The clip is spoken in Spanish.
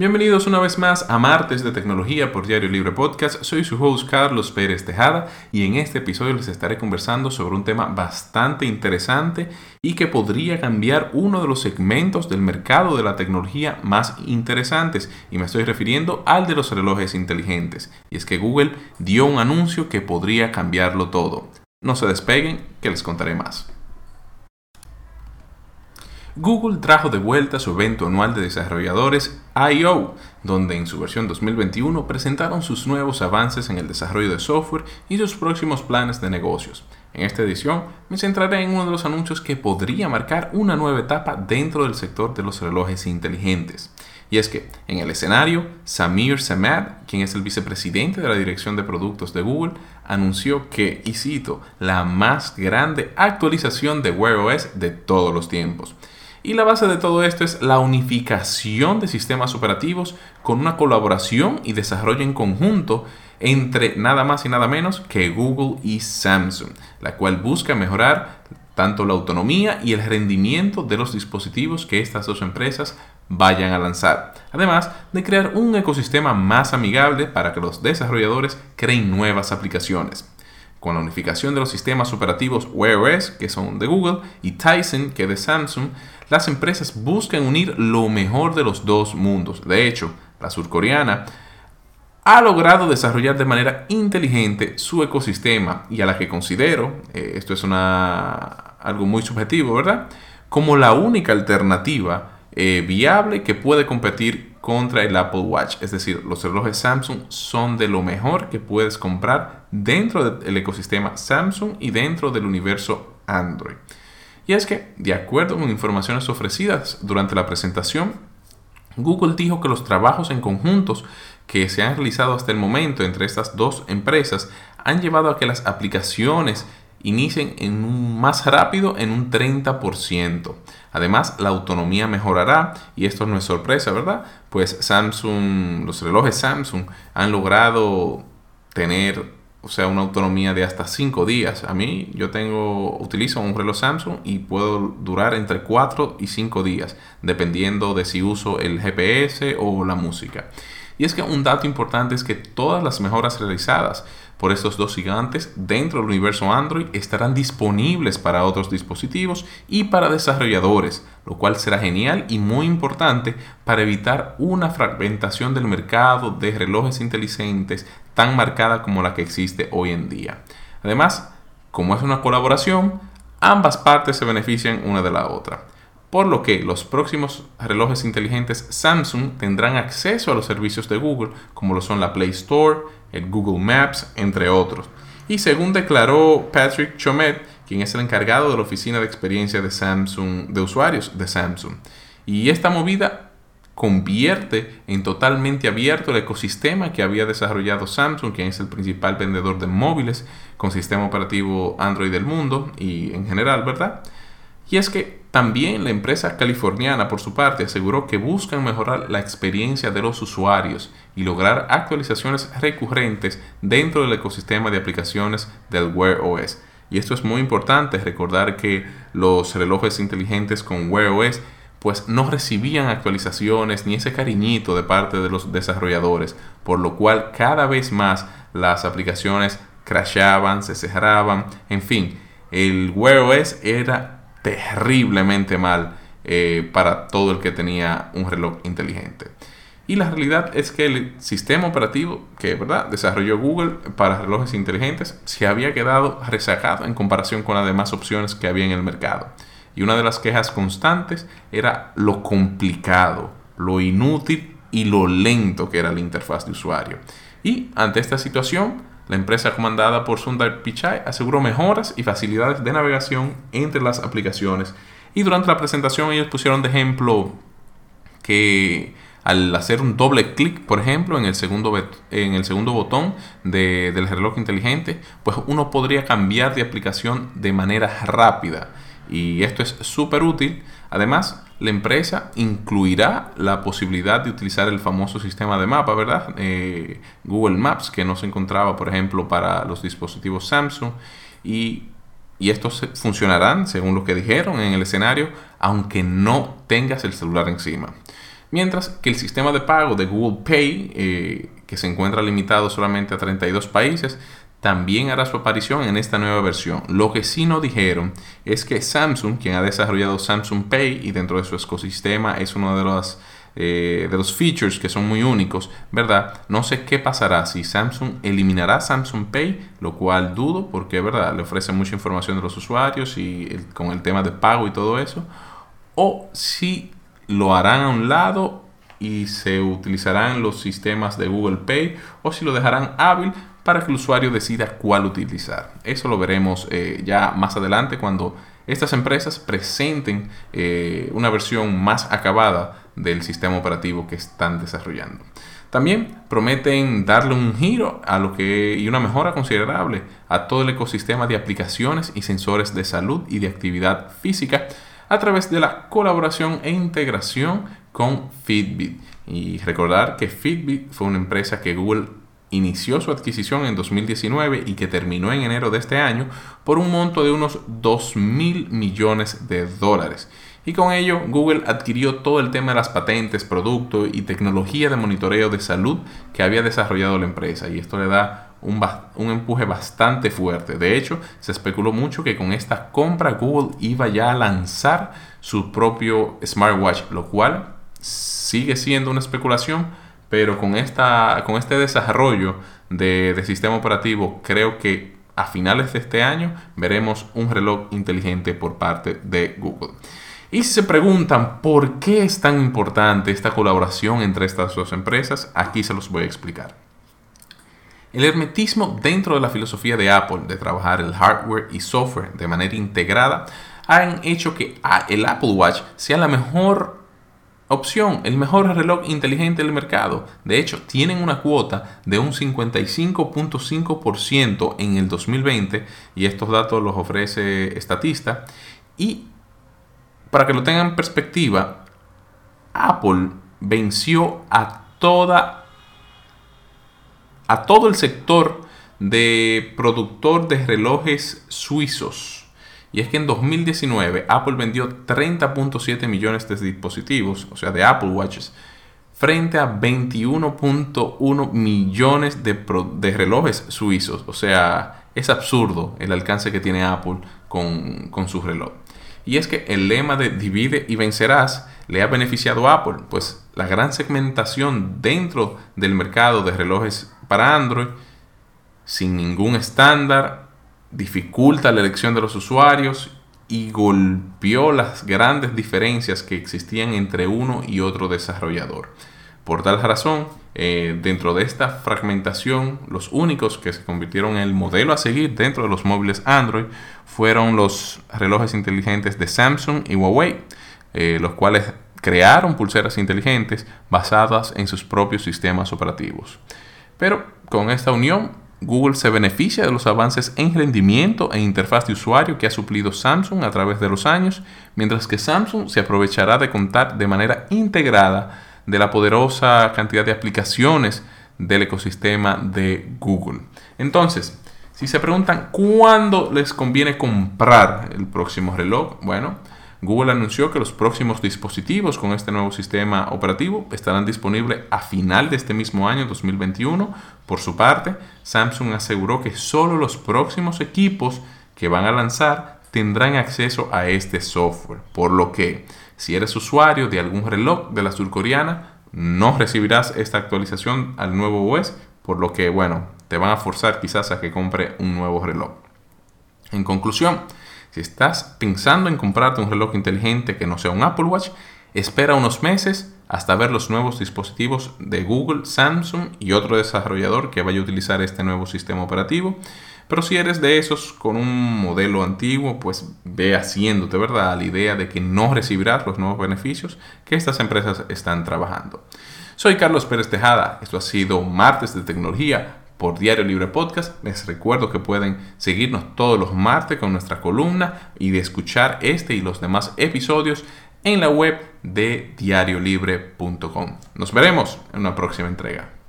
Bienvenidos una vez más a Martes de Tecnología por Diario Libre Podcast. Soy su host Carlos Pérez Tejada y en este episodio les estaré conversando sobre un tema bastante interesante y que podría cambiar uno de los segmentos del mercado de la tecnología más interesantes y me estoy refiriendo al de los relojes inteligentes. Y es que Google dio un anuncio que podría cambiarlo todo. No se despeguen, que les contaré más. Google trajo de vuelta su evento anual de desarrolladores I.O., donde en su versión 2021 presentaron sus nuevos avances en el desarrollo de software y sus próximos planes de negocios. En esta edición me centraré en uno de los anuncios que podría marcar una nueva etapa dentro del sector de los relojes inteligentes. Y es que en el escenario, Samir Samad, quien es el vicepresidente de la dirección de productos de Google, anunció que, y cito, la más grande actualización de Wear OS de todos los tiempos. Y la base de todo esto es la unificación de sistemas operativos con una colaboración y desarrollo en conjunto entre nada más y nada menos que Google y Samsung, la cual busca mejorar tanto la autonomía y el rendimiento de los dispositivos que estas dos empresas vayan a lanzar, además de crear un ecosistema más amigable para que los desarrolladores creen nuevas aplicaciones. Con la unificación de los sistemas operativos Wear OS, que son de Google, y Tizen, que es de Samsung, las empresas buscan unir lo mejor de los dos mundos. De hecho, la surcoreana ha logrado desarrollar de manera inteligente su ecosistema y a la que considero, eh, esto es algo muy subjetivo, ¿verdad? Como la única alternativa eh, viable que puede competir contra el Apple Watch. Es decir, los relojes Samsung son de lo mejor que puedes comprar dentro del ecosistema Samsung y dentro del universo Android. Y es que, de acuerdo con informaciones ofrecidas durante la presentación, Google dijo que los trabajos en conjuntos que se han realizado hasta el momento entre estas dos empresas han llevado a que las aplicaciones inicien en un más rápido en un 30%. Además, la autonomía mejorará y esto no es sorpresa, ¿verdad? Pues Samsung, los relojes Samsung han logrado tener o sea, una autonomía de hasta 5 días. A mí, yo tengo, utilizo un reloj Samsung y puedo durar entre 4 y 5 días, dependiendo de si uso el GPS o la música. Y es que un dato importante es que todas las mejoras realizadas por estos dos gigantes dentro del universo Android estarán disponibles para otros dispositivos y para desarrolladores, lo cual será genial y muy importante para evitar una fragmentación del mercado de relojes inteligentes tan marcada como la que existe hoy en día. Además, como es una colaboración, ambas partes se benefician una de la otra por lo que los próximos relojes inteligentes Samsung tendrán acceso a los servicios de Google, como lo son la Play Store, el Google Maps, entre otros. Y según declaró Patrick Chomet, quien es el encargado de la oficina de experiencia de Samsung, de usuarios de Samsung. Y esta movida convierte en totalmente abierto el ecosistema que había desarrollado Samsung, quien es el principal vendedor de móviles con sistema operativo Android del mundo y en general, ¿verdad? Y es que también la empresa californiana, por su parte, aseguró que buscan mejorar la experiencia de los usuarios y lograr actualizaciones recurrentes dentro del ecosistema de aplicaciones del Wear OS. Y esto es muy importante, recordar que los relojes inteligentes con Wear OS pues no recibían actualizaciones ni ese cariñito de parte de los desarrolladores, por lo cual cada vez más las aplicaciones crashaban, se cerraban, en fin, el Wear OS era terriblemente mal eh, para todo el que tenía un reloj inteligente. Y la realidad es que el sistema operativo que ¿verdad? desarrolló Google para relojes inteligentes se había quedado rezagado en comparación con las demás opciones que había en el mercado. Y una de las quejas constantes era lo complicado, lo inútil y lo lento que era la interfaz de usuario. Y ante esta situación, la empresa comandada por Sundar Pichai aseguró mejoras y facilidades de navegación entre las aplicaciones. Y durante la presentación ellos pusieron de ejemplo que al hacer un doble clic, por ejemplo, en el segundo, en el segundo botón del reloj inteligente, pues uno podría cambiar de aplicación de manera rápida. Y esto es súper útil. Además, la empresa incluirá la posibilidad de utilizar el famoso sistema de mapa, ¿verdad? Eh, Google Maps, que no se encontraba, por ejemplo, para los dispositivos Samsung. Y, estos funcionarán, según lo que dijeron en el escenario, aunque no tengas el celular encima. Mientras que el sistema de pago de Google Pay, eh, que se encuentra limitado solamente a 32 países, también hará su aparición en esta nueva versión. Lo que sí no dijeron es que Samsung, quien ha desarrollado Samsung Pay y dentro de su ecosistema es uno de los, eh, de los features que son muy únicos, ¿verdad? No sé qué pasará si Samsung eliminará Samsung Pay, lo cual dudo porque, ¿verdad? Le ofrece mucha información de los usuarios y con el tema de pago y todo eso. O si lo harán a un lado y se utilizarán los sistemas de Google Pay o si lo dejarán hábil para que el usuario decida cuál utilizar. Eso lo veremos eh, ya más adelante cuando estas empresas presenten eh, una versión más acabada del sistema operativo que están desarrollando. También prometen darle un giro a lo que y una mejora considerable a todo el ecosistema de aplicaciones y sensores de salud y de actividad física a través de la colaboración e integración con Fitbit. Y recordar que Fitbit fue una empresa que Google inició su adquisición en 2019 y que terminó en enero de este año por un monto de unos 2 mil millones de dólares. Y con ello Google adquirió todo el tema de las patentes, producto y tecnología de monitoreo de salud que había desarrollado la empresa. Y esto le da un, un, empuje bastante fuerte. De hecho, se especuló mucho que con esta compra Google iba ya a lanzar su propio smartwatch, lo cual sigue siendo una especulación, pero con, esta, con este desarrollo de, de sistema operativo creo que a finales de este año veremos un reloj inteligente por parte de Google. Y si se preguntan por qué es tan importante esta colaboración entre estas dos empresas, aquí se los voy a explicar. El hermetismo dentro de la filosofía de Apple de trabajar el hardware y software de manera integrada han hecho que el Apple Watch sea la mejor opción, el mejor reloj inteligente del mercado. De hecho, tienen una cuota de un 55.5% en el 2020 y estos datos los ofrece Statista. Y para que lo tengan en perspectiva, Apple venció a toda a todo el sector de productor de relojes suizos y es que en 2019 Apple vendió 30.7 millones de dispositivos, o sea, de Apple Watches, frente a 21.1 millones de, relojes suizos. O sea, es absurdo el alcance que tiene Apple con, con su reloj. Y es que el lema de divide y vencerás le ha beneficiado a Apple, pues la gran segmentación dentro del mercado de relojes para Android, sin ningún estándar, dificulta la elección de los usuarios y golpeó las grandes diferencias que existían entre uno y otro desarrollador. Por tal razón, eh, dentro de esta fragmentación, los únicos que se convirtieron en el modelo a seguir dentro de los móviles Android fueron los relojes inteligentes de Samsung y Huawei, eh, los cuales crearon pulseras inteligentes basadas en sus propios sistemas operativos. Pero con esta unión Google se beneficia de los avances en rendimiento e interfaz de usuario que ha suplido Samsung a través de los años, mientras que Samsung se aprovechará de contar de manera integrada de la poderosa cantidad de aplicaciones del ecosistema de Google. Entonces, si se preguntan cuándo les conviene comprar el próximo reloj, bueno, Google anunció que los próximos dispositivos con este nuevo sistema operativo estarán disponibles a final de este mismo año 2021. Por su parte, Samsung aseguró que solo los próximos equipos que van a lanzar tendrán acceso a este software, por lo que si eres usuario de algún reloj de la surcoreana, no recibirás esta actualización al nuevo OS, por lo que, bueno, te van a forzar quizás a que compre un nuevo reloj. En conclusión, si estás pensando en comprarte un reloj inteligente que no sea un Apple Watch, espera unos meses hasta ver los nuevos dispositivos de Google, Samsung y otro desarrollador que vaya a utilizar este nuevo sistema operativo. Pero si eres de esos con un modelo antiguo, pues ve haciéndote, ¿verdad?, la idea de que no recibirás los nuevos beneficios que estas empresas están trabajando. Soy Carlos Pérez Tejada, esto ha sido Martes de Tecnología por Diario Libre Podcast. Les recuerdo que pueden seguirnos todos los martes con nuestra columna y de escuchar este y los demás episodios en la web de diariolibre.com. Nos veremos en una próxima entrega.